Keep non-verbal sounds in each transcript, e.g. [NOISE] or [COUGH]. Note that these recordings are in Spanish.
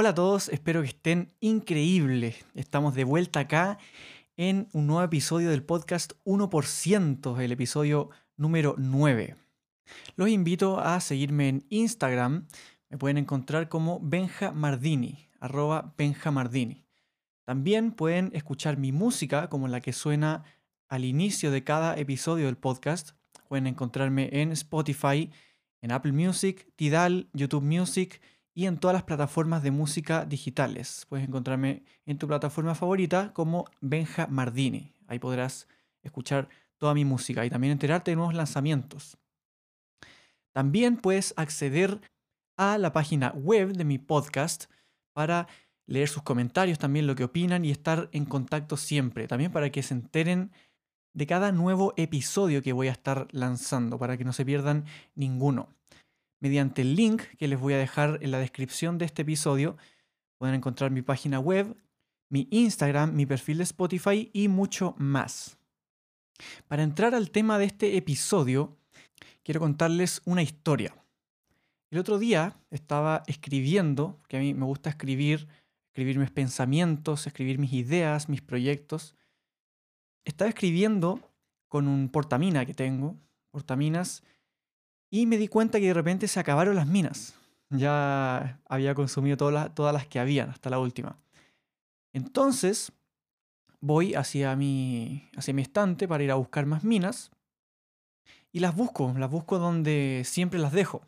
Hola a todos, espero que estén increíbles. Estamos de vuelta acá en un nuevo episodio del podcast 1%, el episodio número 9. Los invito a seguirme en Instagram. Me pueden encontrar como Benja Mardini, arroba Benja Mardini. También pueden escuchar mi música como la que suena al inicio de cada episodio del podcast. Pueden encontrarme en Spotify, en Apple Music, Tidal, YouTube Music y en todas las plataformas de música digitales. Puedes encontrarme en tu plataforma favorita como Benja Mardini. Ahí podrás escuchar toda mi música y también enterarte de nuevos lanzamientos. También puedes acceder a la página web de mi podcast para leer sus comentarios, también lo que opinan y estar en contacto siempre. También para que se enteren de cada nuevo episodio que voy a estar lanzando, para que no se pierdan ninguno mediante el link que les voy a dejar en la descripción de este episodio. Pueden encontrar mi página web, mi Instagram, mi perfil de Spotify y mucho más. Para entrar al tema de este episodio, quiero contarles una historia. El otro día estaba escribiendo, que a mí me gusta escribir, escribir mis pensamientos, escribir mis ideas, mis proyectos. Estaba escribiendo con un portamina que tengo, portaminas y me di cuenta que de repente se acabaron las minas. Ya había consumido todas las, todas las que habían, hasta la última. Entonces, voy hacia mi, hacia mi estante para ir a buscar más minas. Y las busco, las busco donde siempre las dejo.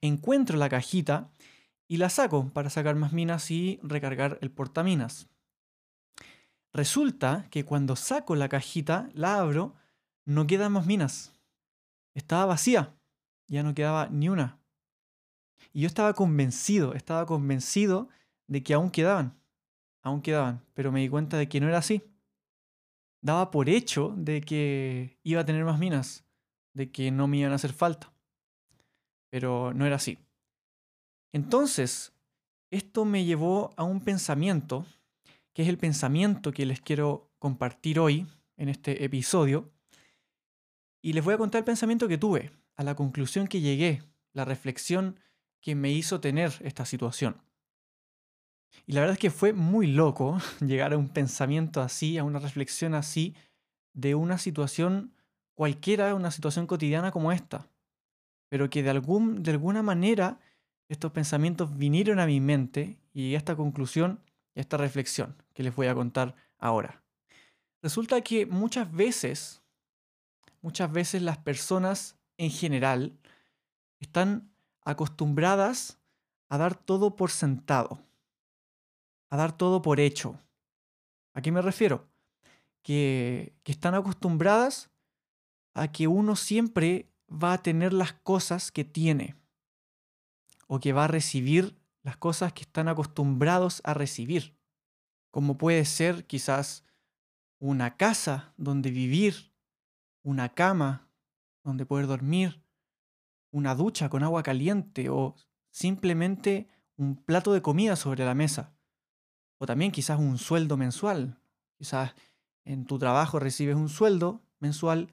Encuentro la cajita y la saco para sacar más minas y recargar el portaminas. Resulta que cuando saco la cajita, la abro, no quedan más minas estaba vacía, ya no quedaba ni una. Y yo estaba convencido, estaba convencido de que aún quedaban, aún quedaban, pero me di cuenta de que no era así. Daba por hecho de que iba a tener más minas, de que no me iban a hacer falta, pero no era así. Entonces, esto me llevó a un pensamiento, que es el pensamiento que les quiero compartir hoy en este episodio, y les voy a contar el pensamiento que tuve, a la conclusión que llegué, la reflexión que me hizo tener esta situación. Y la verdad es que fue muy loco [LAUGHS] llegar a un pensamiento así, a una reflexión así, de una situación cualquiera, una situación cotidiana como esta. Pero que de, algún, de alguna manera estos pensamientos vinieron a mi mente y esta conclusión y esta reflexión que les voy a contar ahora. Resulta que muchas veces muchas veces las personas en general están acostumbradas a dar todo por sentado, a dar todo por hecho. ¿A qué me refiero? Que, que están acostumbradas a que uno siempre va a tener las cosas que tiene o que va a recibir las cosas que están acostumbrados a recibir, como puede ser quizás una casa donde vivir, una cama donde poder dormir, una ducha con agua caliente o simplemente un plato de comida sobre la mesa. O también quizás un sueldo mensual. Quizás en tu trabajo recibes un sueldo mensual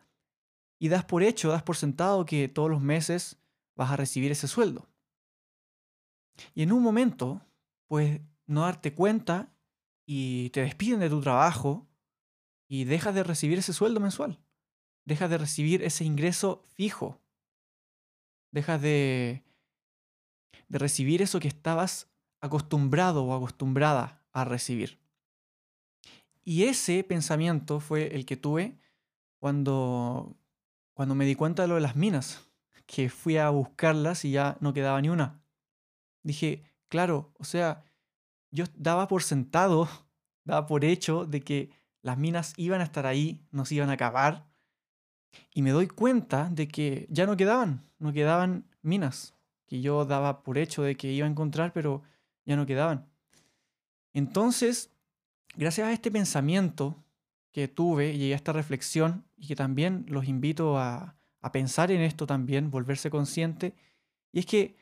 y das por hecho, das por sentado que todos los meses vas a recibir ese sueldo. Y en un momento, pues no darte cuenta y te despiden de tu trabajo y dejas de recibir ese sueldo mensual dejas de recibir ese ingreso fijo. Dejas de, de recibir eso que estabas acostumbrado o acostumbrada a recibir. Y ese pensamiento fue el que tuve cuando, cuando me di cuenta de lo de las minas, que fui a buscarlas y ya no quedaba ni una. Dije, claro, o sea, yo daba por sentado, [LAUGHS] daba por hecho de que las minas iban a estar ahí, nos iban a acabar, y me doy cuenta de que ya no quedaban, no quedaban minas. que yo daba por hecho de que iba a encontrar, pero ya no quedaban. Entonces, gracias a este pensamiento que tuve, llegué a esta reflexión y que también los invito a, a pensar en esto también, volverse consciente, y es que,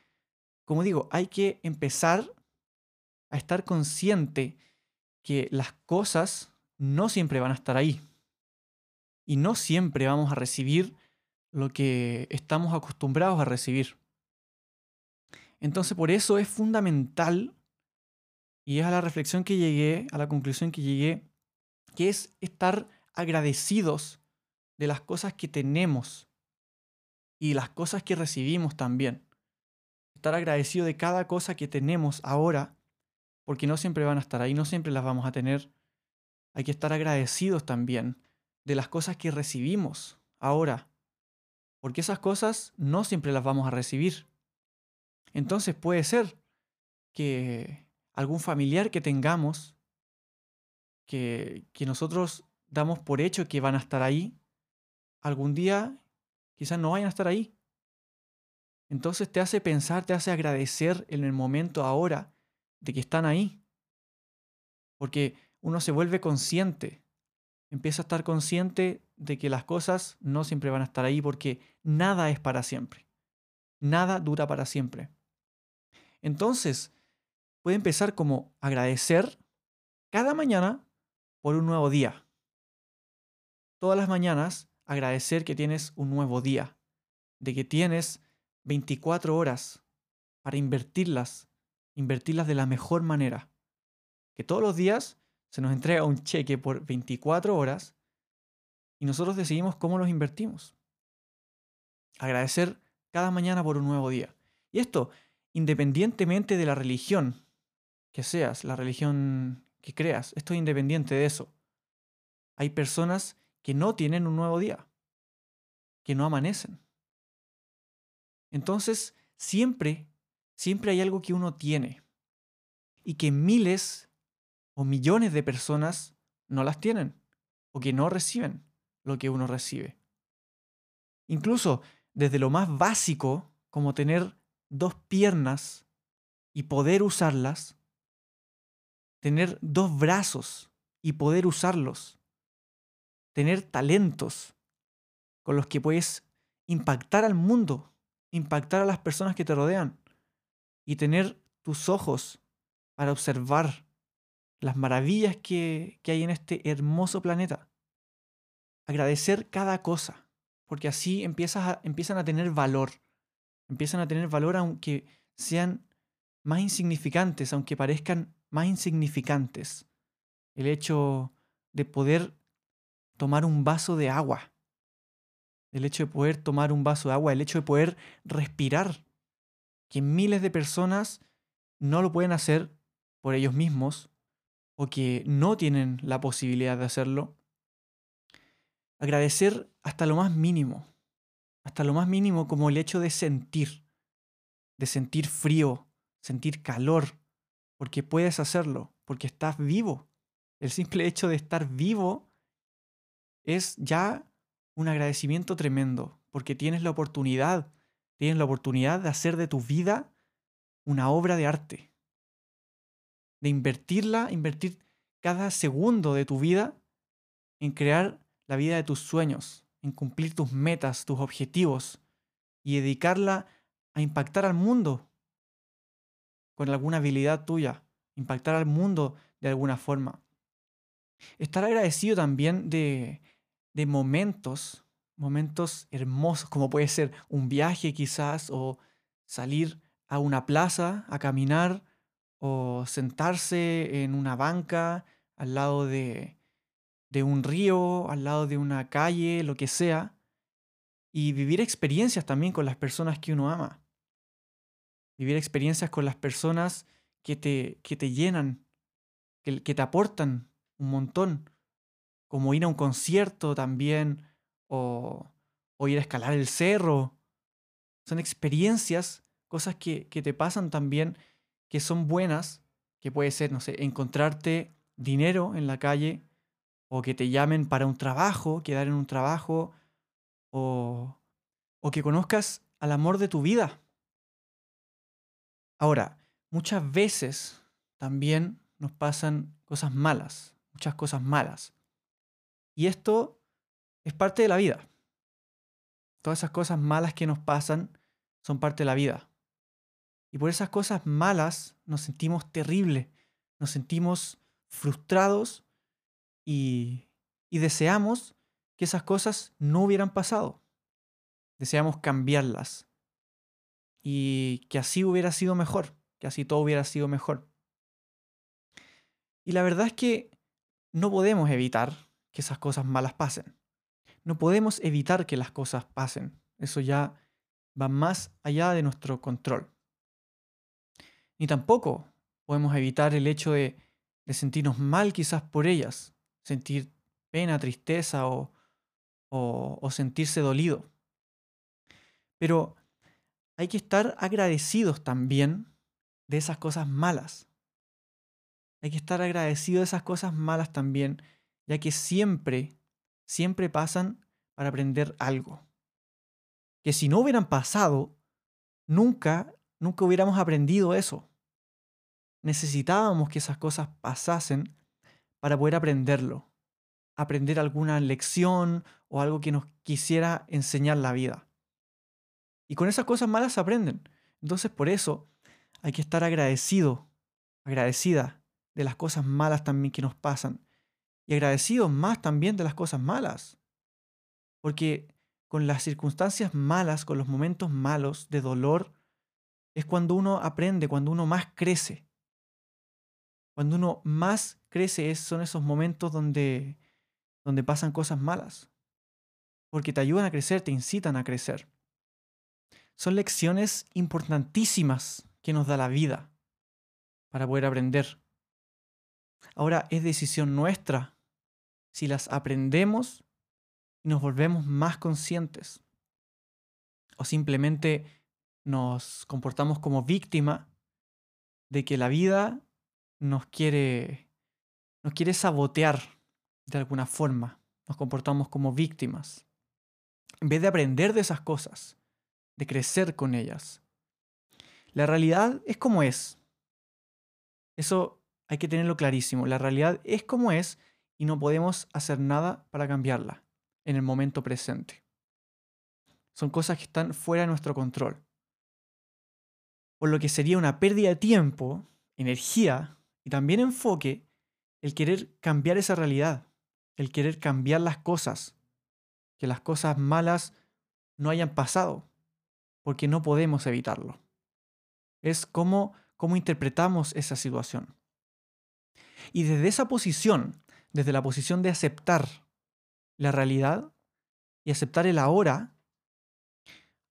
como digo, hay que empezar a estar consciente que las cosas no siempre van a estar ahí. Y no siempre vamos a recibir lo que estamos acostumbrados a recibir. Entonces por eso es fundamental, y es a la reflexión que llegué, a la conclusión que llegué, que es estar agradecidos de las cosas que tenemos y las cosas que recibimos también. Estar agradecido de cada cosa que tenemos ahora, porque no siempre van a estar ahí, no siempre las vamos a tener. Hay que estar agradecidos también de las cosas que recibimos ahora, porque esas cosas no siempre las vamos a recibir. Entonces puede ser que algún familiar que tengamos, que, que nosotros damos por hecho que van a estar ahí, algún día quizás no vayan a estar ahí. Entonces te hace pensar, te hace agradecer en el momento ahora de que están ahí. Porque uno se vuelve consciente, empieza a estar consciente de que las cosas no siempre van a estar ahí porque nada es para siempre. Nada dura para siempre. Entonces, puede empezar como agradecer cada mañana por un nuevo día. Todas las mañanas agradecer que tienes un nuevo día, de que tienes 24 horas para invertirlas, invertirlas de la mejor manera. Que todos los días se nos entrega un cheque por 24 horas y nosotros decidimos cómo los invertimos. Agradecer cada mañana por un nuevo día. Y esto, independientemente de la religión que seas, la religión que creas, esto es independiente de eso. Hay personas que no tienen un nuevo día, que no amanecen. Entonces, siempre, siempre hay algo que uno tiene y que miles o millones de personas no las tienen o que no reciben lo que uno recibe. Incluso desde lo más básico, como tener dos piernas y poder usarlas, tener dos brazos y poder usarlos, tener talentos con los que puedes impactar al mundo, impactar a las personas que te rodean y tener tus ojos para observar las maravillas que, hay en este hermoso planeta. Agradecer cada cosa, porque así empiezas empiezan a tener valor. Empiezan a tener valor aunque sean más insignificantes, aunque parezcan más insignificantes. El hecho de poder tomar un vaso de agua. El hecho de poder tomar un vaso de agua, el hecho de poder respirar, que miles de personas no lo pueden hacer por ellos mismos o que no tienen la posibilidad de hacerlo. Agradecer hasta lo más mínimo, hasta lo más mínimo como el hecho de sentir, de sentir frío, sentir calor, porque puedes hacerlo, porque estás vivo. El simple hecho de estar vivo es ya un agradecimiento tremendo, porque tienes la oportunidad, tienes la oportunidad de hacer de tu vida una obra de arte, de invertirla, invertir cada segundo de tu vida en crear la vida de tus sueños, en cumplir tus metas, tus objetivos y dedicarla a impactar al mundo con alguna habilidad tuya, impactar al mundo de alguna forma. Estar agradecido también de de momentos, momentos hermosos, como puede ser un viaje quizás, o salir a una plaza a caminar, o sentarse en una banca al lado de, de un río, al lado de una calle, lo que sea, y vivir experiencias también con las personas que uno ama. Vivir experiencias con las personas que te, que te llenan, que, que te aportan un montón como ir a un concierto también, o, ir a escalar el cerro. Son experiencias, cosas que, que te pasan también, que son buenas, que puede ser, no sé, encontrarte dinero en la calle, o que te llamen para un trabajo, quedar en un trabajo, o, o que conozcas al amor de tu vida. Ahora, muchas veces también nos pasan cosas malas, muchas cosas malas. Y esto es parte de la vida. Todas esas cosas malas que nos pasan son parte de la vida. Y por esas cosas malas nos sentimos terribles, nos sentimos frustrados y, y deseamos que esas cosas no hubieran pasado. Deseamos cambiarlas. Y que así hubiera sido mejor, que así todo hubiera sido mejor. Y la verdad es que no podemos evitar que esas cosas malas pasen. No podemos evitar que las cosas pasen. Eso ya va más allá de nuestro control. Ni tampoco podemos evitar el hecho de, sentirnos mal quizás por ellas, sentir pena, tristeza o, o, sentirse dolido. Pero hay que estar agradecidos también de esas cosas malas. Hay que estar agradecidos de esas cosas malas también, ya que siempre, siempre pasan para aprender algo. Que si no hubieran pasado, nunca, nunca hubiéramos aprendido eso. Necesitábamos que esas cosas pasasen para poder aprenderlo aprender alguna lección o algo que nos quisiera enseñar la vida. Y con esas cosas malas se aprenden. Entonces por eso hay que estar agradecido, agradecida de las cosas malas también que nos pasan. Y agradecidos más también de las cosas malas. Porque con las circunstancias malas, con los momentos malos de dolor, es cuando uno aprende, cuando uno más crece. Cuando uno más crece son esos momentos donde donde pasan cosas malas, porque te ayudan a crecer, te incitan a crecer. Son lecciones importantísimas que nos da la vida para poder aprender. Ahora es decisión nuestra si las aprendemos y nos volvemos más conscientes o simplemente nos comportamos como víctima de que la vida nos quiere nos quiere sabotear de alguna forma. Nos comportamos como víctimas. En vez de aprender de esas cosas, de crecer con ellas. La realidad es como es. Eso hay que tenerlo clarísimo. La realidad es como es y no podemos hacer nada para cambiarla en el momento presente. Son cosas que están fuera de nuestro control. Por lo que sería una pérdida de tiempo, energía y también enfoque el querer cambiar esa realidad el querer cambiar las cosas, que las cosas malas no hayan pasado, porque no podemos evitarlo. Es cómo, cómo interpretamos esa situación. Y desde esa posición, desde la posición de aceptar la realidad y aceptar el ahora,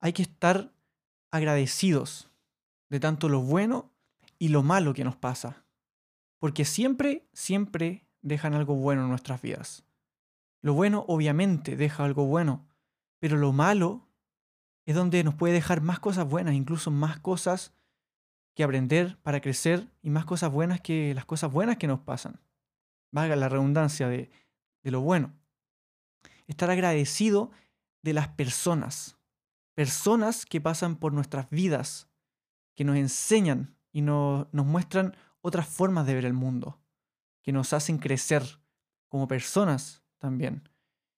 hay que estar agradecidos de tanto lo bueno y lo malo que nos pasa. Porque siempre, siempre dejan algo bueno en nuestras vidas. Lo bueno obviamente deja algo bueno, pero lo malo es donde nos puede dejar más cosas buenas, incluso más cosas que aprender para crecer y más cosas buenas que las cosas buenas que nos pasan. Valga la redundancia de, de lo bueno. Estar agradecido de las personas. Personas que pasan por nuestras vidas, que nos enseñan y nos muestran otras formas de ver el mundo que nos hacen crecer como personas también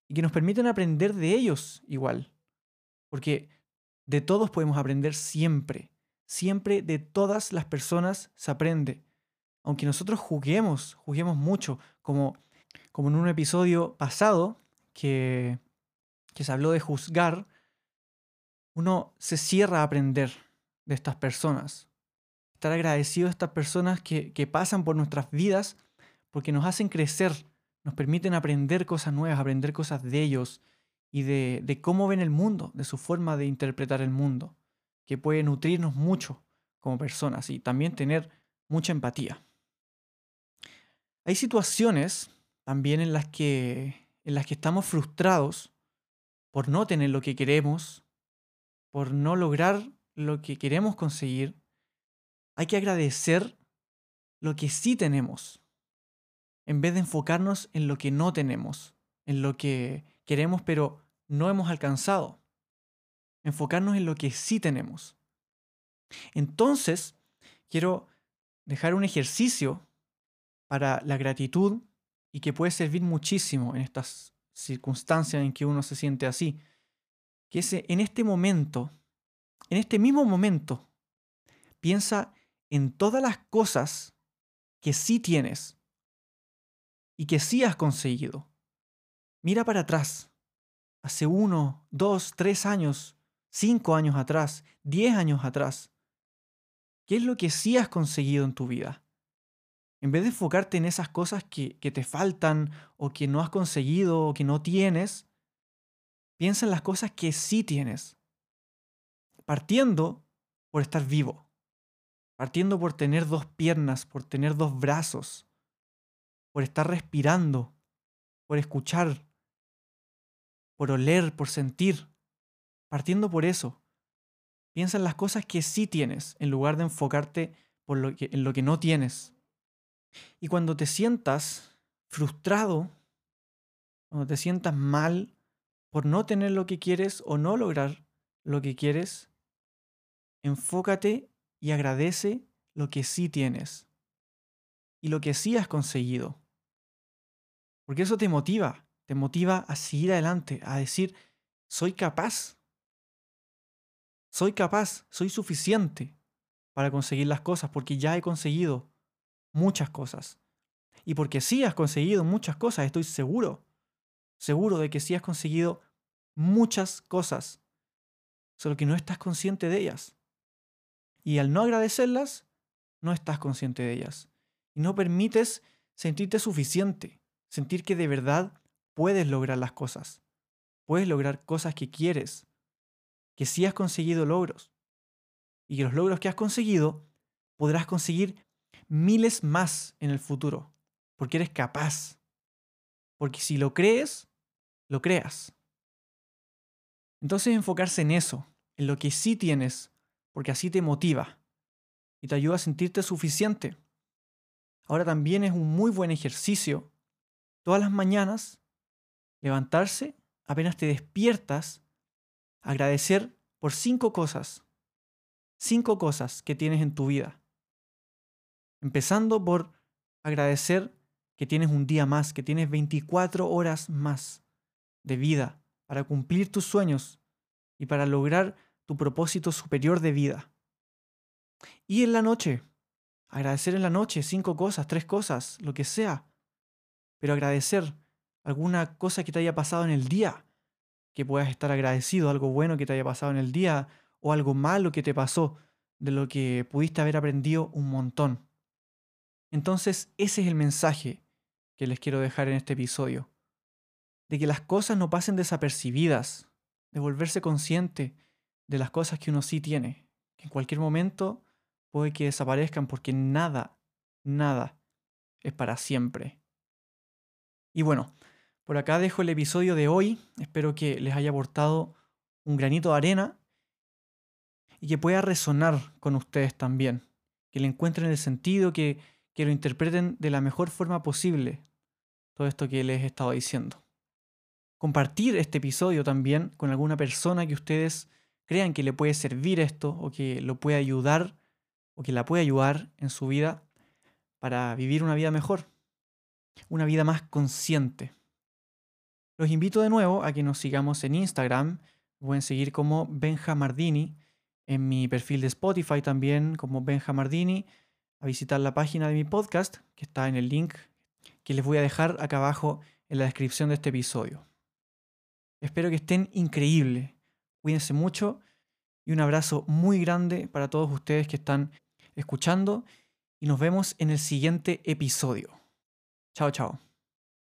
y que nos permiten aprender de ellos igual. Porque de todos podemos aprender siempre. Siempre de todas las personas se aprende. Aunque nosotros juguemos, juguemos mucho, como, como en un episodio pasado que, que se habló de juzgar, uno se cierra a aprender de estas personas. Estar agradecido a estas personas que, que pasan por nuestras vidas porque nos hacen crecer, nos permiten aprender cosas nuevas, aprender cosas de ellos y de, cómo ven el mundo, de su forma de interpretar el mundo, que puede nutrirnos mucho como personas y también tener mucha empatía. Hay situaciones también en las que, en las que estamos frustrados por no tener lo que queremos, por no lograr lo que queremos conseguir. Hay que agradecer lo que sí tenemos, en vez de enfocarnos en lo que no tenemos, en lo que queremos pero no hemos alcanzado. Enfocarnos en lo que sí tenemos. Entonces quiero dejar un ejercicio para la gratitud y que puede servir muchísimo en estas circunstancias en que uno se siente así. Que es en este momento, en este mismo momento, piensa en todas las cosas que sí tienes y que sí has conseguido. Mira para atrás, hace uno, dos, tres años, cinco años atrás, diez años atrás. ¿Qué es lo que sí has conseguido en tu vida? En vez de enfocarte en esas cosas que, te faltan o que no has conseguido o que no tienes, piensa en las cosas que sí tienes. Partiendo por estar vivo. Partiendo por tener dos piernas, por tener dos brazos, por estar respirando, por escuchar, por oler, por sentir. Partiendo por eso. Piensa en las cosas que sí tienes en lugar de enfocarte en lo que no tienes. Y cuando te sientas frustrado, cuando te sientas mal por no tener lo que quieres o no lograr lo que quieres, enfócate y agradece lo que sí tienes y lo que sí has conseguido. Porque eso te motiva, te motiva a seguir adelante, a decir, soy capaz, soy capaz, soy suficiente para conseguir las cosas, porque ya he conseguido muchas cosas. Y porque sí has conseguido muchas cosas, estoy seguro, seguro de que sí has conseguido muchas cosas, solo que no estás consciente de ellas. Y al no agradecerlas, no estás consciente de ellas. Y no permites sentirte suficiente, sentir que de verdad puedes lograr las cosas. Puedes lograr cosas que quieres, que sí has conseguido logros y que los logros que has conseguido podrás conseguir miles más en el futuro, porque eres capaz. Porque si lo crees, lo creas. Entonces enfocarse en eso, en lo que sí tienes, porque así te motiva y te ayuda a sentirte suficiente. Ahora también es un muy buen ejercicio todas las mañanas levantarse, apenas te despiertas, agradecer por cinco cosas. Cinco cosas que tienes en tu vida. Empezando por agradecer que tienes un día más, que tienes 24 horas más de vida para cumplir tus sueños y para lograr tu propósito superior de vida. Y en la noche, agradecer en la noche cinco cosas, tres cosas, lo que sea, pero agradecer alguna cosa que te haya pasado en el día, que puedas estar agradecido, algo bueno que te haya pasado en el día o algo malo que te pasó, de lo que pudiste haber aprendido un montón. Entonces, ese es el mensaje que les quiero dejar en este episodio. De que las cosas no pasen desapercibidas, de volverse consciente de las cosas que uno sí tiene, que en cualquier momento puede que desaparezcan porque nada, nada es para siempre. Y bueno, por acá dejo el episodio de hoy. Espero que les haya aportado un granito de arena y que pueda resonar con ustedes también. Que le encuentren el sentido, que, que lo interpreten de la mejor forma posible. Todo esto que les he estado diciendo. Compartir este episodio también con alguna persona que ustedes crean que le puede servir esto o que lo puede ayudar o que la puede ayudar en su vida para vivir una vida mejor, una vida más consciente. Los invito de nuevo a que nos sigamos en Instagram. Pueden seguir como Benjamardini. En mi perfil de Spotify también como Benjamardini. A visitar la página de mi podcast, que está en el link que les voy a dejar acá abajo en la descripción de este episodio. Espero que estén increíbles. Cuídense mucho y un abrazo muy grande para todos ustedes que están escuchando y nos vemos en el siguiente episodio. Chao, chao.